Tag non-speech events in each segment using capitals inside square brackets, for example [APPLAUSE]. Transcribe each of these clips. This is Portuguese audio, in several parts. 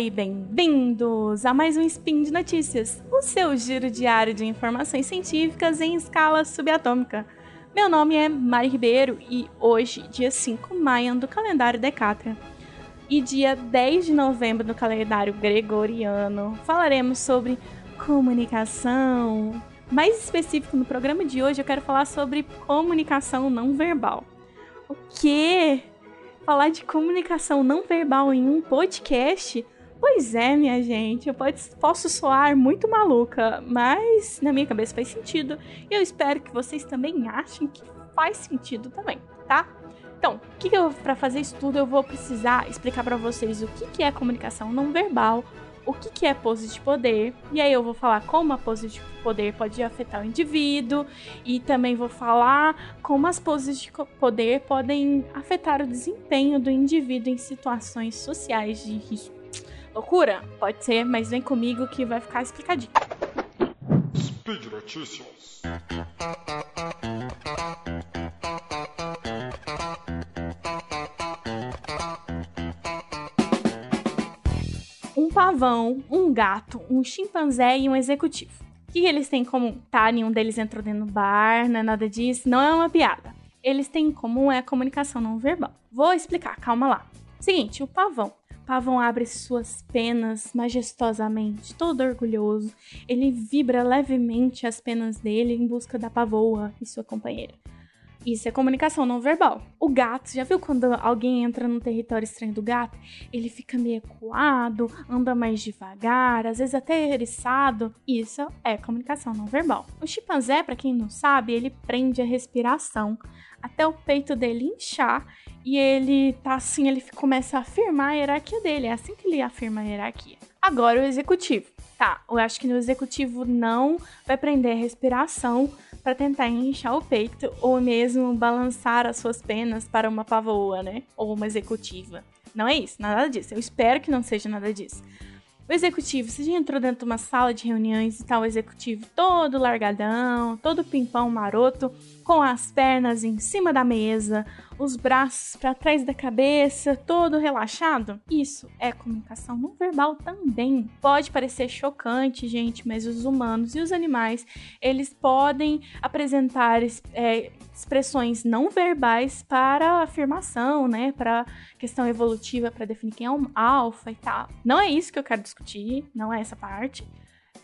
e bem-vindos a mais um Spin de Notícias, o seu giro diário de informações científicas em escala subatômica. Meu nome é Mari Ribeiro e hoje, dia 5 maio do calendário Decátria e dia 10 de novembro do calendário gregoriano, falaremos sobre comunicação. Mais específico no programa de hoje, eu quero falar sobre comunicação não verbal. O que? falar de comunicação não verbal em um podcast? Pois é, minha gente, eu pode, posso soar muito maluca, mas na minha cabeça faz sentido e eu espero que vocês também achem que faz sentido também, tá? Então, que, que para fazer isso tudo eu vou precisar explicar para vocês o que, que é comunicação não verbal, o que, que é pose de poder, e aí eu vou falar como a pose de poder pode afetar o indivíduo, e também vou falar como as poses de poder podem afetar o desempenho do indivíduo em situações sociais de risco. Loucura? Pode ser, mas vem comigo que vai ficar explicadinho. Speed Notícias. pavão, um gato, um chimpanzé e um executivo. O que eles têm em comum? Tá, nenhum deles entrou dentro do bar, não é nada disso, não é uma piada. Eles têm em comum é a comunicação não verbal. Vou explicar, calma lá. Seguinte, o pavão. Pavão abre suas penas majestosamente, todo orgulhoso. Ele vibra levemente as penas dele em busca da pavoa e sua companheira. Isso é comunicação não verbal. O gato, já viu quando alguém entra no território estranho do gato? Ele fica meio ecoado, anda mais devagar, às vezes até eriçado. Isso é comunicação não verbal. O chimpanzé, para quem não sabe, ele prende a respiração até o peito dele inchar e ele tá assim, ele começa a afirmar a hierarquia dele. É assim que ele afirma a hierarquia. Agora o executivo. Tá, eu acho que no executivo não vai prender a respiração para tentar inchar o peito ou mesmo balançar as suas penas para uma pavoa, né? Ou uma executiva. Não é isso, nada disso. Eu espero que não seja nada disso. O executivo, você já entrou dentro de uma sala de reuniões e tá o executivo todo largadão, todo pimpão maroto, com as pernas em cima da mesa, os braços para trás da cabeça, todo relaxado? Isso é comunicação não verbal também. Pode parecer chocante, gente, mas os humanos e os animais, eles podem apresentar é, expressões não verbais para afirmação, né? Para questão evolutiva, para definir quem é um alfa e tal. Não é isso que eu quero discutir, não é essa parte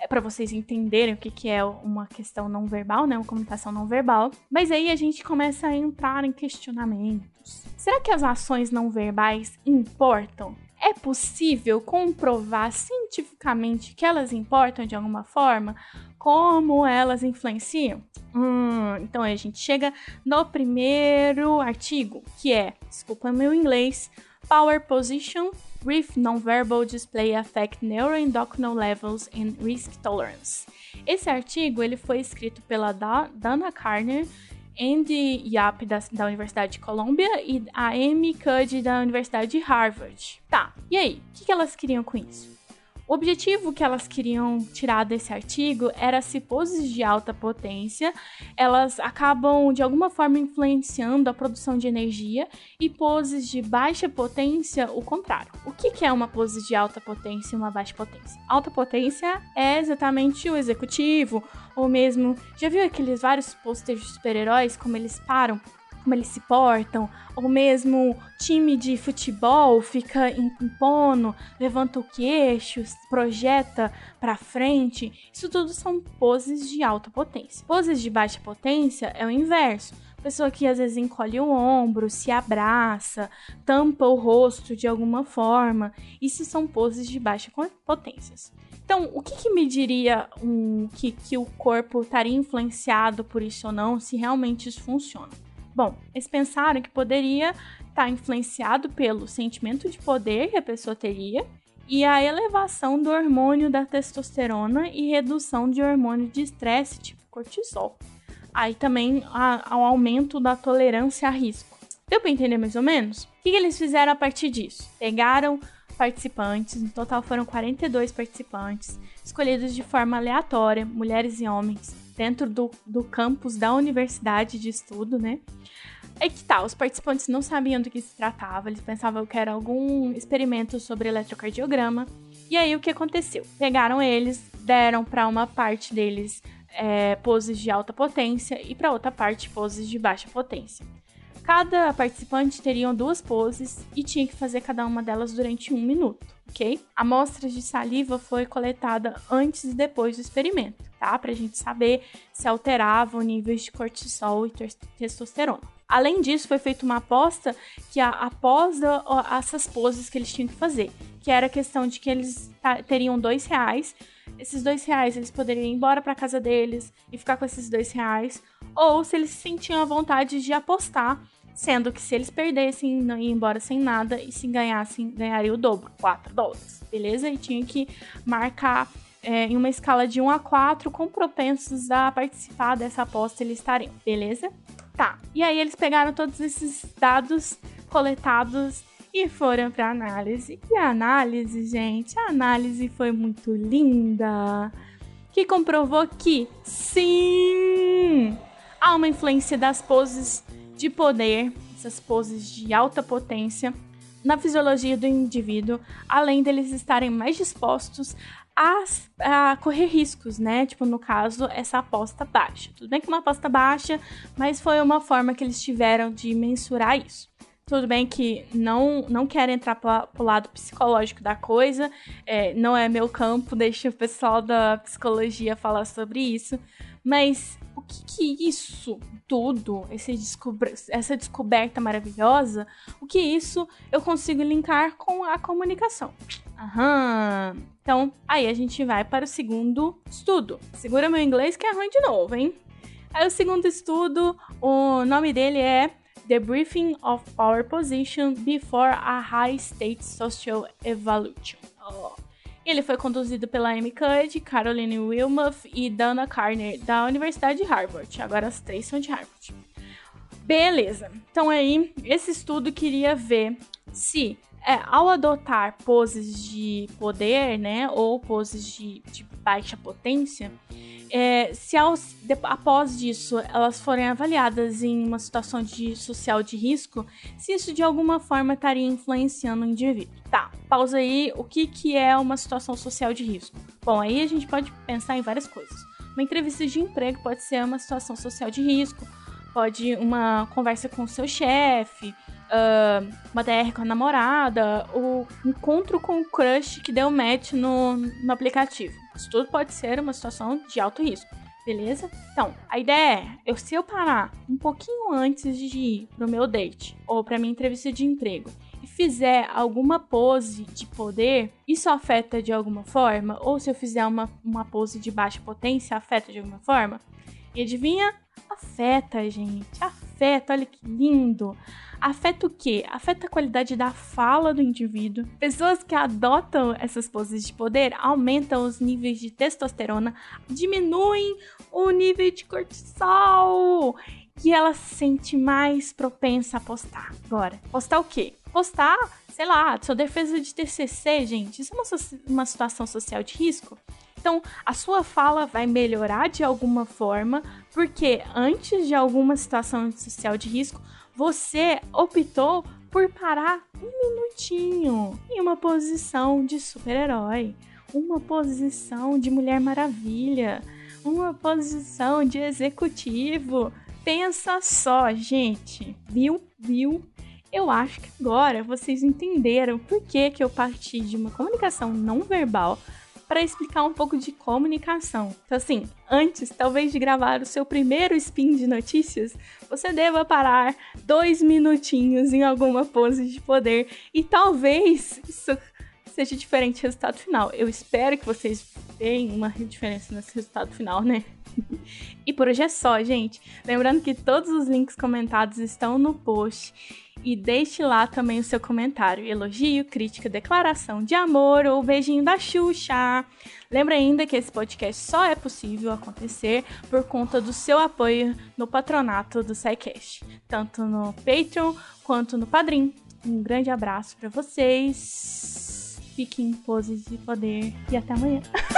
para vocês entenderem o que, que é uma questão não verbal, né? Uma comunicação não verbal. Mas aí a gente começa a entrar em questionamentos. Será que as ações não verbais importam? É possível comprovar cientificamente que elas importam de alguma forma? Como elas influenciam? Hum, então a gente chega no primeiro artigo, que é, desculpa meu inglês, Power Position with Nonverbal Display Affect Neuroendocrine Levels and Risk Tolerance. Esse artigo ele foi escrito pela Dana Carner, Andy Yap da, da Universidade de Columbia e a Amy Cuddy da Universidade de Harvard. Tá, e aí? O que, que elas queriam com isso? O objetivo que elas queriam tirar desse artigo era se poses de alta potência elas acabam de alguma forma influenciando a produção de energia e poses de baixa potência o contrário. O que é uma pose de alta potência e uma baixa potência? Alta potência é exatamente o executivo, ou mesmo já viu aqueles vários posters de super-heróis como eles param como eles se portam, ou mesmo time de futebol fica impondo, levanta o queixo, projeta para frente. Isso tudo são poses de alta potência. Poses de baixa potência é o inverso. Pessoa que às vezes encolhe o ombro, se abraça, tampa o rosto de alguma forma. Isso são poses de baixa potência. Então, o que, que me diria um, que, que o corpo estaria influenciado por isso ou não, se realmente isso funciona? Bom, eles pensaram que poderia estar tá influenciado pelo sentimento de poder que a pessoa teria e a elevação do hormônio da testosterona e redução de hormônio de estresse, tipo cortisol. Aí também ao aumento da tolerância a risco. Deu para entender mais ou menos? O que, que eles fizeram a partir disso? Pegaram participantes, no total foram 42 participantes, escolhidos de forma aleatória, mulheres e homens, dentro do, do campus da universidade de estudo, né? É que tá, os participantes não sabiam do que se tratava, eles pensavam que era algum experimento sobre eletrocardiograma. E aí o que aconteceu? Pegaram eles, deram para uma parte deles é, poses de alta potência e para outra parte poses de baixa potência. Cada participante teria duas poses e tinha que fazer cada uma delas durante um minuto, ok? A amostra de saliva foi coletada antes e depois do experimento, tá? Pra gente saber se alterava o nível de cortisol e testosterona. Além disso, foi feita uma aposta que após essas poses que eles tinham que fazer, que era a questão de que eles teriam dois reais. Esses dois reais eles poderiam ir embora para casa deles e ficar com esses dois reais, ou se eles sentiam a vontade de apostar sendo que se eles perdessem, não iam embora sem nada, e se ganhassem, ganharia o dobro, 4 dólares, beleza? E tinha que marcar é, em uma escala de 1 a 4 com propensos a participar dessa aposta eles estariam, beleza? Tá, e aí eles pegaram todos esses dados coletados e foram para análise. E a análise, gente, a análise foi muito linda, que comprovou que sim, há uma influência das poses de poder, essas poses de alta potência na fisiologia do indivíduo, além deles estarem mais dispostos a, a, correr riscos, né? Tipo, no caso, essa aposta baixa. Tudo bem que uma aposta baixa, mas foi uma forma que eles tiveram de mensurar isso. Tudo bem que não, não quero entrar para o lado psicológico da coisa, é, não é meu campo, [LAUGHS] deixa o pessoal da psicologia falar sobre isso, mas que, que isso tudo, essa descoberta maravilhosa, o que isso eu consigo linkar com a comunicação? Aham. Então, aí a gente vai para o segundo estudo. Segura meu inglês que é ruim de novo, hein? Aí o segundo estudo, o nome dele é The Briefing of Power Position Before a High State Social Evaluation. Oh. Ele foi conduzido pela Amy Cuddy, Caroline Wilmoth e Dana Carner, da Universidade de Harvard. Agora as três são de Harvard. Beleza. Então aí, esse estudo queria ver se é, ao adotar poses de poder, né, ou poses de, de baixa potência, é, se ao, de, após disso elas forem avaliadas em uma situação de social de risco, se isso de alguma forma estaria influenciando o indivíduo. Tá, pausa aí. O que, que é uma situação social de risco? Bom, aí a gente pode pensar em várias coisas. Uma entrevista de emprego pode ser uma situação social de risco, pode uma conversa com o seu chefe, uh, uma DR com a namorada, o encontro com o crush que deu match no, no aplicativo. Isso tudo pode ser uma situação de alto risco. Beleza? Então, a ideia é, eu, se eu parar um pouquinho antes de ir pro meu date ou pra minha entrevista de emprego e fizer alguma pose de poder, isso afeta de alguma forma? Ou se eu fizer uma, uma pose de baixa potência, afeta de alguma forma? E adivinha? Afeta, gente. Afeta, olha que lindo. Afeta o quê? Afeta a qualidade da fala do indivíduo. Pessoas que adotam essas poses de poder aumentam os níveis de testosterona, diminuem o nível de cortisol e ela se sente mais propensa a postar. Agora, postar o quê? Postar, sei lá, sua defesa de TCC, gente. Isso é uma, uma situação social de risco? Então, a sua fala vai melhorar de alguma forma, porque antes de alguma situação social de risco, você optou por parar um minutinho em uma posição de super-herói, uma posição de Mulher Maravilha, uma posição de executivo. Pensa só, gente. Viu? Viu? Eu acho que agora vocês entenderam por que, que eu parti de uma comunicação não verbal para explicar um pouco de comunicação. Então, assim, antes talvez de gravar o seu primeiro spin de notícias, você deva parar dois minutinhos em alguma pose de poder e talvez isso seja diferente do resultado final. Eu espero que vocês tenham uma diferença nesse resultado final, né? [LAUGHS] e por hoje é só, gente. Lembrando que todos os links comentados estão no post e deixe lá também o seu comentário, elogio, crítica, declaração de amor ou beijinho da Xuxa. Lembra ainda que esse podcast só é possível acontecer por conta do seu apoio no patronato do SciCast, tanto no Patreon quanto no Padrim. Um grande abraço para vocês. Fiquem em poses de poder e até amanhã. [LAUGHS]